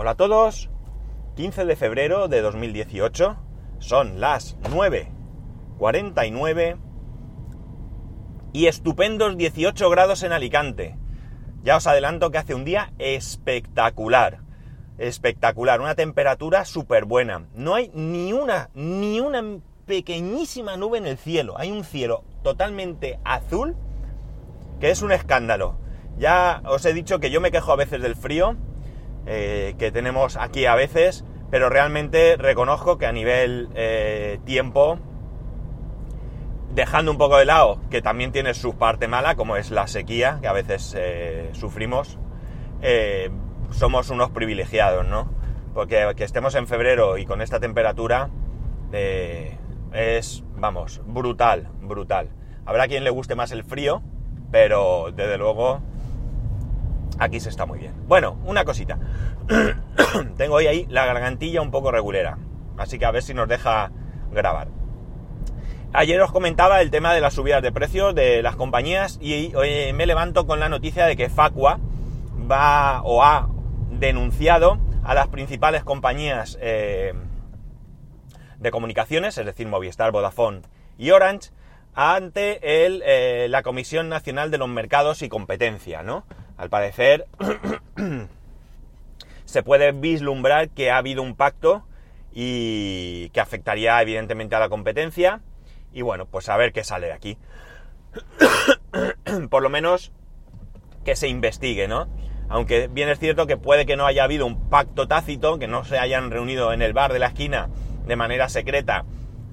Hola a todos, 15 de febrero de 2018, son las 9.49 y estupendos 18 grados en Alicante. Ya os adelanto que hace un día espectacular, espectacular, una temperatura súper buena. No hay ni una, ni una pequeñísima nube en el cielo, hay un cielo totalmente azul que es un escándalo. Ya os he dicho que yo me quejo a veces del frío, eh, que tenemos aquí a veces, pero realmente reconozco que a nivel eh, tiempo, dejando un poco de lado, que también tiene su parte mala, como es la sequía, que a veces eh, sufrimos, somos unos privilegiados, ¿no? Porque que estemos en febrero y con esta temperatura es, vamos, brutal, brutal. Habrá quien le guste más el frío, pero desde luego aquí se está muy bien. Bueno, una cosita. Tengo hoy ahí la gargantilla un poco regulera, así que a ver si nos deja grabar. Ayer os comentaba el tema de las subidas de precios de las compañías y hoy me levanto con la noticia de que Facua va o ha denunciado a las principales compañías eh, de comunicaciones, es decir, Movistar, Vodafone y Orange, ante eh, la Comisión Nacional de los Mercados y Competencia, ¿no? Al parecer se puede vislumbrar que ha habido un pacto y que afectaría evidentemente a la competencia y bueno, pues a ver qué sale de aquí. Por lo menos que se investigue, ¿no? Aunque bien es cierto que puede que no haya habido un pacto tácito, que no se hayan reunido en el bar de la esquina de manera secreta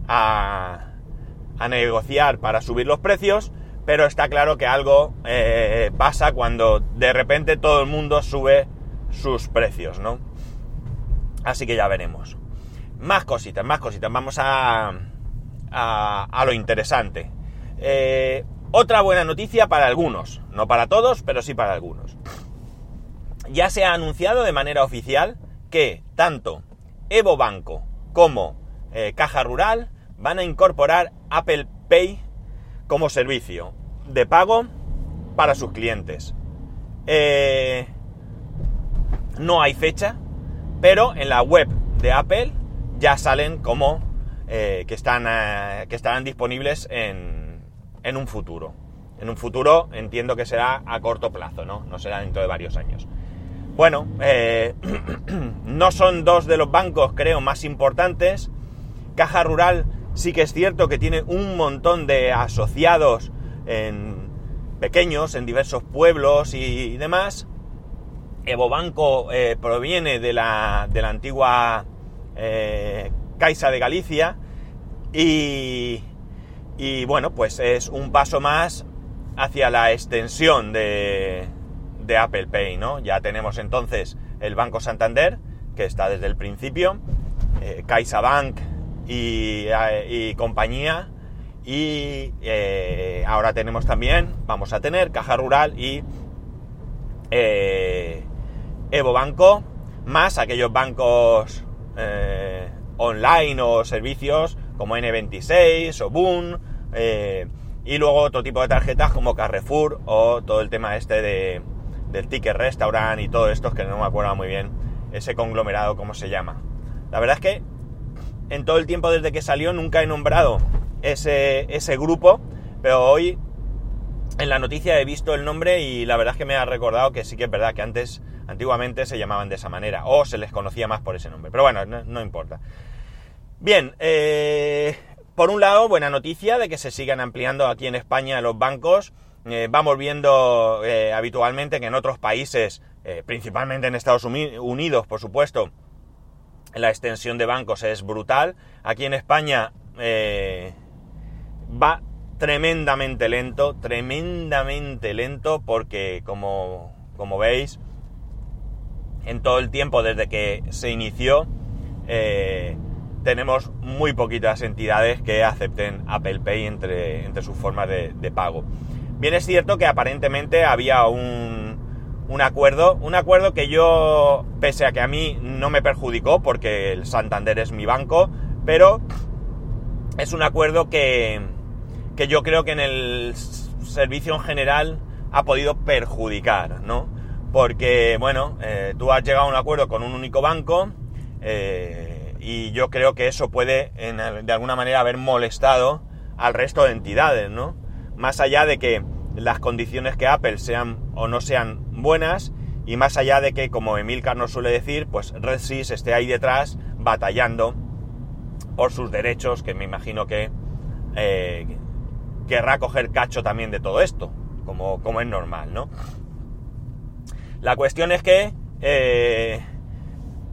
a, a negociar para subir los precios, pero está claro que algo eh, pasa cuando de repente todo el mundo sube sus precios, ¿no? Así que ya veremos. Más cositas, más cositas. Vamos a, a, lo interesante. Eh, otra buena noticia para algunos, no para todos, pero sí para algunos. Ya se ha anunciado de manera oficial que tanto Evo Banco como eh, Caja Rural van a incorporar Apple Pay como servicio de pago para sus clientes. Eh, no hay fecha, pero en la web de Apple ya salen como eh, que, están, eh, que estarán disponibles en, en, un futuro. En un futuro entiendo que será a corto plazo, ¿no? No será dentro de varios años. Bueno, no son dos de los bancos, creo, más importantes. Caja Rural Sí que es cierto que tiene un montón de asociados en pequeños, en diversos pueblos y, demás. Evobanco eh, proviene de la, de la antigua eh, Caixa de Galicia y, y, bueno, pues es un paso más hacia la extensión de, de Apple Pay, ¿no? Ya tenemos entonces el Banco Santander, que está desde el principio, eh, CaixaBank y, compañía. Y eh, ahora tenemos también, vamos a tener Caja Rural y eh, Evo Banco, más aquellos bancos eh, online o servicios como N26 o Boon, y luego otro tipo de tarjetas como Carrefour o todo el tema este de, del ticket restaurant y todo esto, que no me acuerdo muy bien ese conglomerado, cómo se llama. La verdad es que en todo el tiempo desde que salió nunca he nombrado ese, ese grupo, pero hoy en la noticia he visto el nombre y la verdad es que me ha recordado que sí que es verdad que antes, antiguamente se llamaban de esa manera, o se les conocía más por ese nombre, pero bueno, no, importa. Bien, eh, por un lado, buena noticia de que se sigan ampliando aquí en España los bancos. Eh, vamos viendo eh, habitualmente que en otros países, principalmente en Estados Unidos, por supuesto, la extensión de bancos es brutal. Aquí en España eh, va tremendamente lento, tremendamente lento, porque como, como, veis, en todo el tiempo desde que se inició, eh, tenemos muy poquitas entidades que acepten Apple Pay entre, entre sus formas de, de pago. Bien es cierto que aparentemente había un un acuerdo, un acuerdo que yo, pese a que a mí no me perjudicó, porque el Santander es mi banco, pero es un acuerdo que, que yo creo que en el servicio en general ha podido perjudicar, ¿no? porque, bueno, eh, tú has llegado a un acuerdo con un único banco y yo creo que eso puede, de alguna manera, haber molestado al resto de entidades, ¿no? Más allá de que las condiciones que Apple sean o no sean buenas, y más allá de que, como Emilcar nos suele decir, pues RedSys esté ahí detrás batallando por sus derechos, que me imagino que eh, querrá coger cacho también de todo esto, como, como es normal, ¿no? La cuestión es que, eh,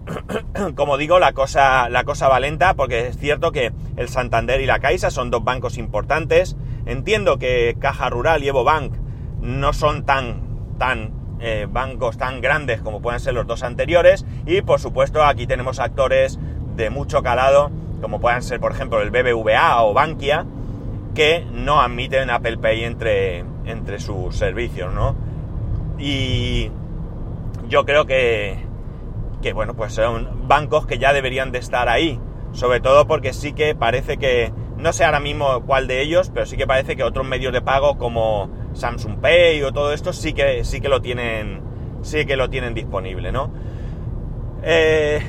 como digo, la cosa, la cosa va lenta, porque es cierto que el Santander y la Caixa son dos bancos importantes. Entiendo que Caja Rural y Evo Bank no son tan, tan eh, bancos tan grandes como pueden ser los dos anteriores. Y por supuesto, aquí tenemos actores de mucho calado, como puedan ser, por ejemplo, el BBVA o Bankia, que no admiten Apple Pay entre, entre sus servicios, ¿no? Y yo creo que, que, bueno, pues son bancos que ya deberían de estar ahí, sobre todo porque sí que parece que, no sé ahora mismo cuál de ellos, pero sí que parece que otros medios de pago como Samsung Pay o todo esto sí que, sí que lo tienen, sí que lo tienen disponible, ¿no? Eh,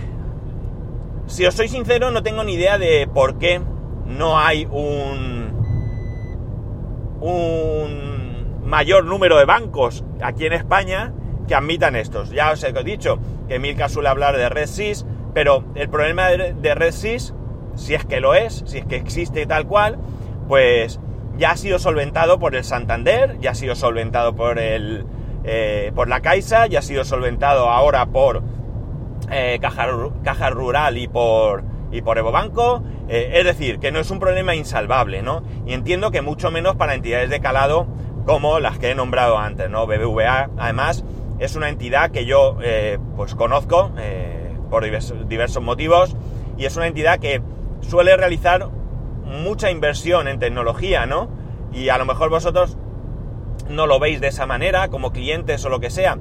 si os soy sincero, no tengo ni idea de por qué no hay un, un mayor número de bancos aquí en España que admitan estos. Ya os he dicho que Milka suele hablar de RedSys, pero el problema de RedSys, si es que lo es, si es que existe tal cual, pues ya ha sido solventado por el Santander, ya ha sido solventado por el eh, por la Caixa, ya ha sido solventado ahora por eh, Caja, Rural y por, y por Evo Banco. Eh, es decir, que no es un problema insalvable, ¿no? Y entiendo que mucho menos para entidades de calado como las que he nombrado antes, ¿no? BBVA, además, es una entidad que yo pues conozco por diversos, motivos y es una entidad que suele realizar mucha inversión en tecnología, ¿no? Y a lo mejor vosotros no lo veis de esa manera, como clientes o lo que sea,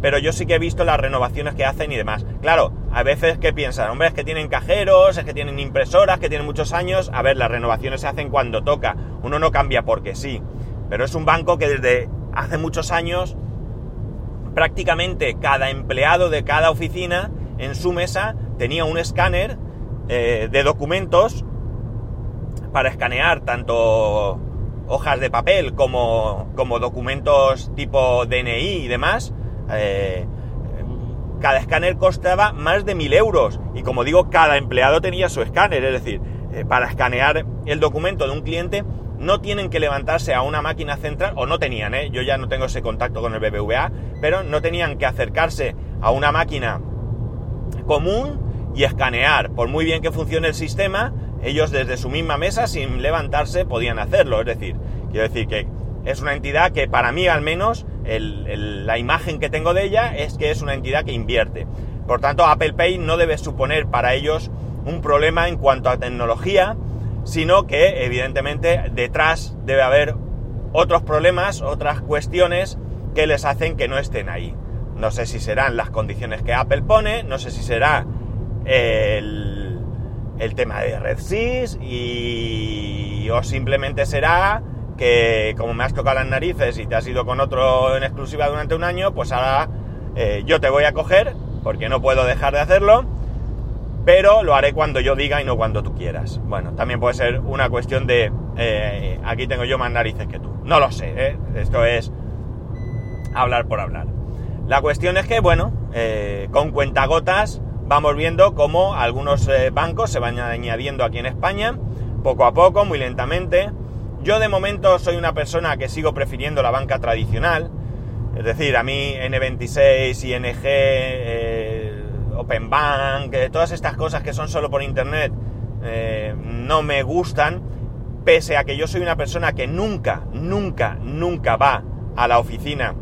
pero yo sí que he visto las renovaciones que hacen y demás. Claro, a veces que piensan, hombre, es que tienen cajeros, es que tienen impresoras, que tienen muchos años. A ver, las renovaciones se hacen cuando toca. Uno no cambia porque sí. Pero es un banco que desde hace muchos años prácticamente cada empleado de cada oficina en su mesa tenía un escáner eh, de documentos para escanear tanto hojas de papel como, como documentos tipo DNI y demás eh, cada escáner costaba más de mil euros. Y como digo, cada empleado tenía su escáner. Es decir, eh, para escanear el documento de un cliente no tienen que levantarse a una máquina central, o no tenían, ¿eh? yo ya no tengo ese contacto con el BBVA, pero no tenían que acercarse a una máquina común y escanear. Por muy bien que funcione el sistema, ellos desde su misma mesa, sin levantarse, podían hacerlo. Es decir, quiero decir que es una entidad que para mí al menos la imagen que tengo de ella es que es una entidad que invierte. Por tanto, Apple Pay no debe suponer para ellos un problema en cuanto a tecnología, sino que evidentemente detrás debe haber otros problemas, otras cuestiones que les hacen que no estén ahí. No sé si serán las condiciones que Apple pone, no sé si será el, el tema de RedSys y o simplemente será que como me has tocado las narices y te has ido con otro en exclusiva durante un año, pues ahora eh, yo te voy a coger, porque no puedo dejar de hacerlo, pero lo haré cuando yo diga y no cuando tú quieras. Bueno, también puede ser una cuestión de, eh, aquí tengo yo más narices que tú. No lo sé, ¿eh? esto es hablar por hablar. La cuestión es que, bueno, con cuentagotas vamos viendo cómo algunos bancos se van añadiendo aquí en España, poco a poco, muy lentamente, yo de momento soy una persona que sigo prefiriendo la banca tradicional, es decir, a mí N26, ING, eh, Open Bank, eh, todas estas cosas que son solo por internet eh, no me gustan, pese a que yo soy una persona que nunca, nunca, nunca va a la oficina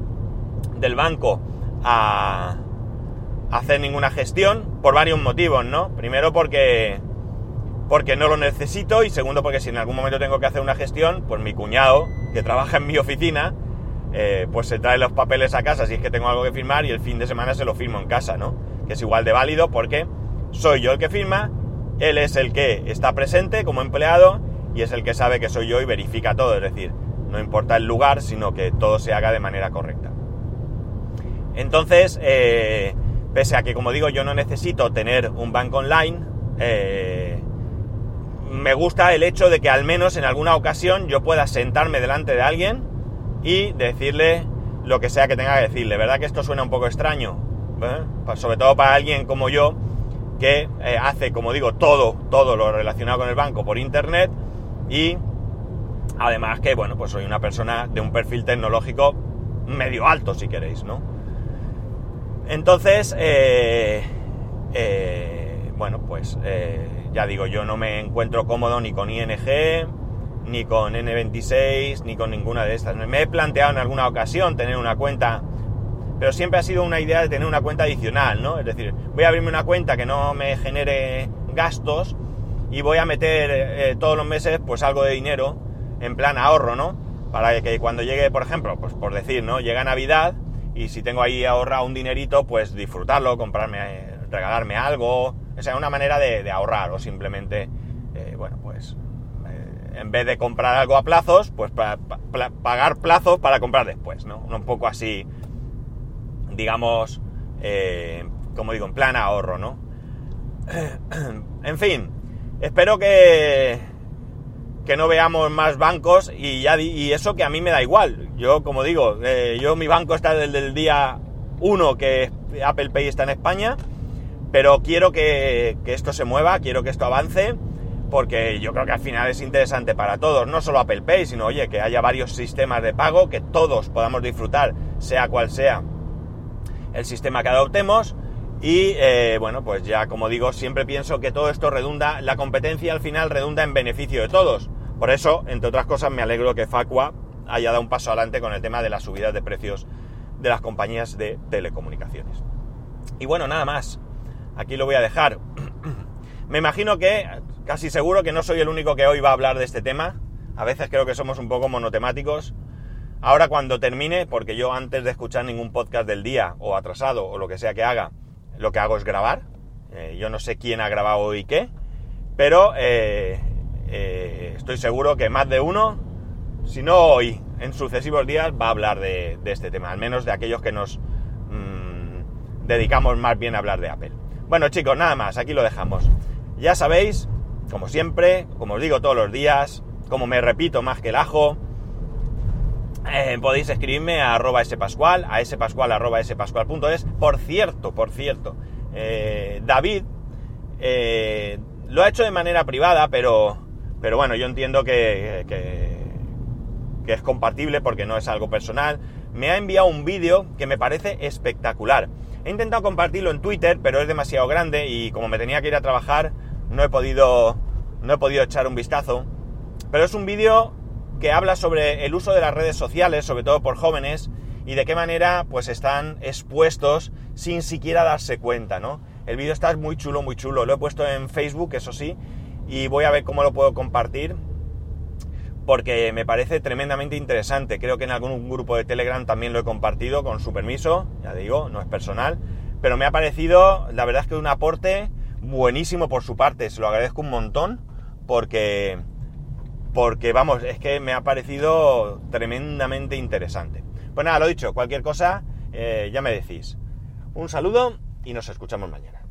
del banco a hacer ninguna gestión por varios motivos, ¿no? Primero porque porque no lo necesito y segundo porque si en algún momento tengo que hacer una gestión, pues mi cuñado, que trabaja en mi oficina, eh, pues se trae los papeles a casa si es que tengo algo que firmar y el fin de semana se lo firmo en casa, ¿no? Que es igual de válido porque soy yo el que firma, él es el que está presente como empleado y es el que sabe que soy yo y verifica todo, es decir, no importa el lugar, sino que todo se haga de manera correcta. Entonces, eh, pese a que, como digo, yo no necesito tener un banco online, eh, me gusta el hecho de que al menos en alguna ocasión yo pueda sentarme delante de alguien y decirle lo que sea que tenga que decirle. ¿Verdad que esto suena un poco extraño? ¿Eh? Sobre todo para alguien como yo, que eh, hace, como digo, todo, todo lo relacionado con el banco por internet y además que, bueno, pues soy una persona de un perfil tecnológico medio alto, si queréis, ¿no? Entonces, eh, bueno, pues ya digo, yo no me encuentro cómodo ni con ING, ni con N26, ni con ninguna de estas. Me he planteado en alguna ocasión tener una cuenta, pero siempre ha sido una idea de tener una cuenta adicional, ¿no? Es decir, voy a abrirme una cuenta que no me genere gastos y voy a meter eh, todos los meses pues algo de dinero en plan ahorro, ¿no? Para que cuando llegue, por ejemplo, pues por decir, ¿no? Llega Navidad y si tengo ahí ahorrado un dinerito, pues disfrutarlo, comprarme, regalarme algo, o sea, una manera de, ahorrar o simplemente, eh, bueno, pues eh, en vez de comprar algo a plazos, pues pagar plazos para comprar después, ¿no? Un poco así, digamos, eh, como digo, en plan ahorro, ¿no? en fin, espero que, que no veamos más bancos y, ya, y eso que a mí me da igual. Yo, como digo, yo mi banco está desde el día 1 que Apple Pay está en España pero quiero que, esto se mueva, quiero que esto avance, porque yo creo que al final es interesante para todos, no solo Apple Pay, sino oye, que haya varios sistemas de pago, que todos podamos disfrutar, sea cual sea el sistema que adoptemos. Y eh, bueno, pues ya como digo, siempre pienso que todo esto redunda, la competencia al final redunda en beneficio de todos. Por eso, entre otras cosas, me alegro que Facua haya dado un paso adelante con el tema de las subidas de precios de las compañías de telecomunicaciones. Y bueno, nada más aquí lo voy a dejar. Me imagino que, casi seguro que no soy el único que hoy va a hablar de este tema. A veces creo que somos un poco monotemáticos. Ahora cuando termine, porque yo antes de escuchar ningún podcast del día o atrasado o lo que sea que haga, lo que hago es grabar. Eh, yo no sé quién ha grabado hoy qué, pero eh, eh, estoy seguro que más de uno, si no hoy, en sucesivos días, va a hablar de, este tema, al menos de aquellos que nos mm, dedicamos más bien a hablar de Apple. Bueno chicos, nada más, aquí lo dejamos. Ya sabéis, como siempre, como os digo todos los días, como me repito más que el ajo, eh, podéis escribirme a arroba spascual, a spascual arroba spascual.es. Por cierto, por cierto, eh, David lo ha hecho de manera privada, pero, pero bueno, yo entiendo que, que es compatible porque no es algo personal. Me ha enviado un vídeo que me parece espectacular. He intentado compartirlo en Twitter, pero es demasiado grande y como me tenía que ir a trabajar, no he podido, no he podido echar un vistazo. Pero es un vídeo que habla sobre el uso de las redes sociales, sobre todo por jóvenes, y de qué manera pues están expuestos sin siquiera darse cuenta, ¿no? El vídeo está muy chulo, muy chulo. Lo he puesto en Facebook, eso sí, y voy a ver cómo lo puedo compartir porque me parece tremendamente interesante. Creo que en algún grupo de Telegram también lo he compartido con su permiso, ya digo, no es personal, pero me ha parecido, la verdad es que un aporte buenísimo por su parte, se lo agradezco un montón porque porque vamos, es que me ha parecido tremendamente interesante. Pues nada, lo dicho, cualquier cosa eh, ya me decís. Un saludo y nos escuchamos mañana.